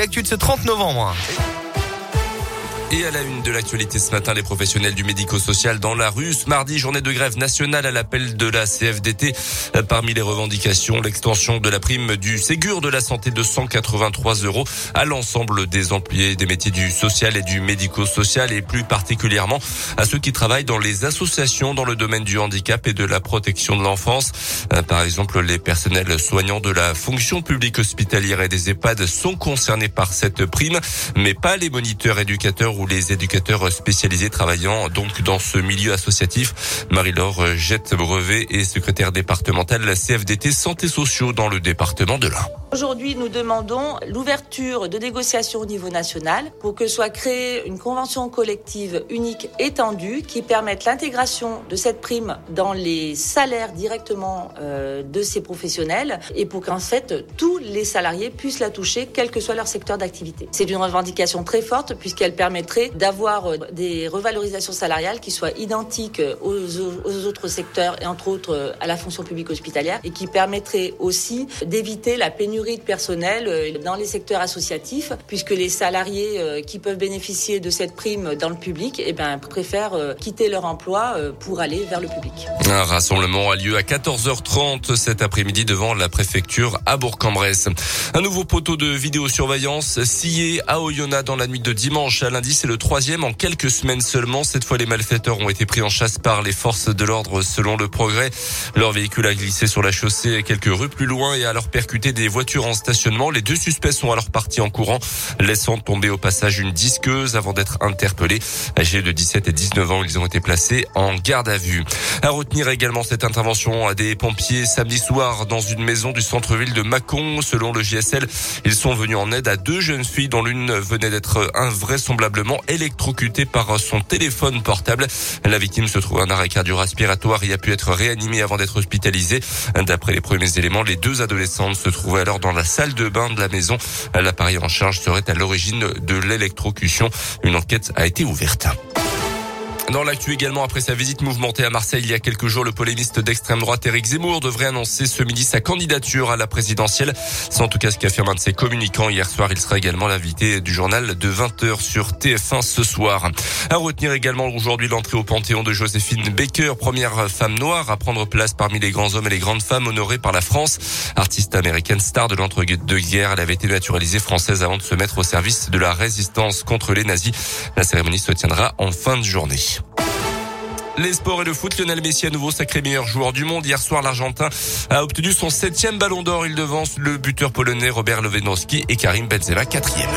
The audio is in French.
L'actu de ce 30 novembre. Et à la une de l'actualité ce matin, les professionnels du médico-social dans la rue. Ce mardi, journée de grève nationale à l'appel de la CFDT. Parmi les revendications, l'extension de la prime du Ségur de la santé de 183 euros à l'ensemble des employés des métiers du social et du médico-social et plus particulièrement à ceux qui travaillent dans les associations dans le domaine du handicap et de la protection de l'enfance. Par exemple, les personnels soignants de la fonction publique hospitalière et des EHPAD sont concernés par cette prime, mais pas les moniteurs éducateurs ou les éducateurs spécialisés travaillant donc dans ce milieu associatif. Marie-Laure Jette-Brevet est secrétaire départementale de la CFDT Santé Sociaux dans le département de l'Ain. Aujourd'hui, nous demandons l'ouverture de négociations au niveau national pour que soit créée une convention collective unique étendue qui permette l'intégration de cette prime dans les salaires directement euh, de ces professionnels et pour qu'en fait tous les salariés puissent la toucher quel que soit leur secteur d'activité. C'est une revendication très forte puisqu'elle d'avoir euh, des revalorisations salariales qui soient identiques aux, aux autres secteurs et entre autres euh, à la fonction publique hospitalière et qui permettrait aussi d'éviter la pénurie de personnel euh, dans les secteurs associatifs, puisque les salariés qui peuvent bénéficier de cette prime dans le public eh ben, préfèrent quitter leur emploi pour aller vers le public. Un rassemblement a lieu à 14h30 cet après-midi devant la préfecture à Bourg-en-Bresse. Un nouveau poteau de vidéosurveillance scié à Oyonnax dans la nuit de dimanche à lundi. C'est le troisième en quelques semaines seulement. Cette fois, les malfaiteurs ont été pris en chasse par les forces de l'ordre selon le progrès. Leur véhicule a glissé sur la chaussée quelques rues plus loin et a alors percuté des voitures en stationnement. Les deux suspects sont alors partis en courant, laissant tomber au passage une disqueuse avant d'être interpellés. Âgés de 17 et 19 ans, ils ont été placés en garde à vue. À retenir également cette intervention à des pompiers samedi soir dans une maison du centre-ville de Mâcon. Selon le JSL, ils sont venus en aide à deux jeunes filles dont l'une venait d'être invraisemblablement électrocutée par son téléphone portable. La victime se trouve en arrêt cardio-respiratoire et a pu être réanimée avant d'être hospitalisée. D'après les premiers éléments, les deux adolescentes se trouvaient alors dans la salle de bain de la maison. L'appareil en charge serait à l'origine de l'électrocution. Une enquête a été ouverte. Dans l'actu également, après sa visite mouvementée à Marseille il y a quelques jours, le polémiste d'extrême droite Éric Zemmour devrait annoncer ce midi sa candidature à la présidentielle. C'est en tout cas ce qu'affirme un de ses communicants. Hier soir, il sera également l'invité du journal de 20h sur TF1 ce soir. À retenir également aujourd'hui l'entrée au Panthéon de Joséphine Baker, première femme noire à prendre place parmi les grands hommes et les grandes femmes honorées par la France. Artiste américaine star de l'entre-deux-guerres, elle avait été naturalisée française avant de se mettre au service de la résistance contre les nazis. La cérémonie se tiendra en fin de journée. Les sports et le foot, Lionel Messi à nouveau sacré meilleur joueur du monde. Hier soir, l'Argentin a obtenu son septième ballon d'or. Il devance le buteur polonais Robert Lewandowski et Karim Benzema quatrième.